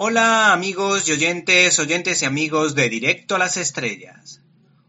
Hola amigos y oyentes, oyentes y amigos de Directo a las Estrellas.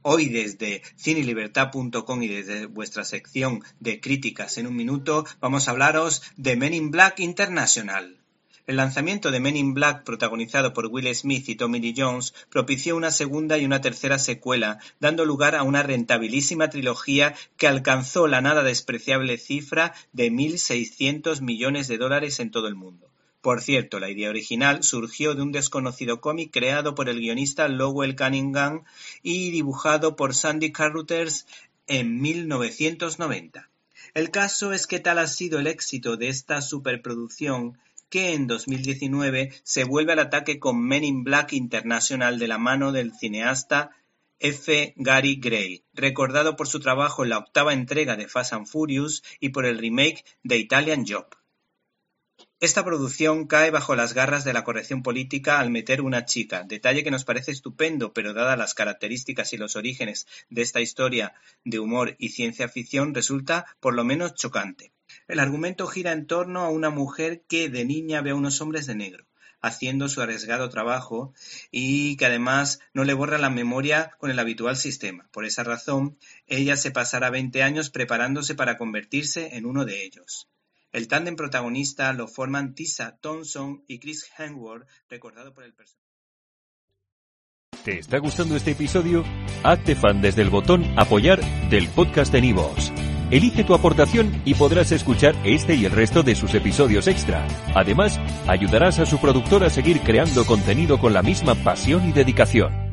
Hoy desde cinelibertad.com y desde vuestra sección de críticas en un minuto vamos a hablaros de Men in Black International. El lanzamiento de Men in Black, protagonizado por Will Smith y Tommy Lee Jones, propició una segunda y una tercera secuela, dando lugar a una rentabilísima trilogía que alcanzó la nada despreciable cifra de 1.600 millones de dólares en todo el mundo. Por cierto, la idea original surgió de un desconocido cómic creado por el guionista Lowell Cunningham y dibujado por Sandy Carruthers en 1990. El caso es que tal ha sido el éxito de esta superproducción que en 2019 se vuelve al ataque con Men in Black International de la mano del cineasta F. Gary Gray, recordado por su trabajo en la octava entrega de Fast and Furious y por el remake de Italian Job. Esta producción cae bajo las garras de la corrección política al meter una chica, detalle que nos parece estupendo, pero dadas las características y los orígenes de esta historia de humor y ciencia ficción resulta por lo menos chocante. El argumento gira en torno a una mujer que de niña ve a unos hombres de negro haciendo su arriesgado trabajo y que además no le borra la memoria con el habitual sistema. Por esa razón, ella se pasará 20 años preparándose para convertirse en uno de ellos. El tándem protagonista lo forman Tessa Thompson y Chris Hemsworth, recordado por el personaje. ¿Te está gustando este episodio? Hazte fan desde el botón Apoyar del podcast de Nivos. Elige tu aportación y podrás escuchar este y el resto de sus episodios extra. Además, ayudarás a su productor a seguir creando contenido con la misma pasión y dedicación.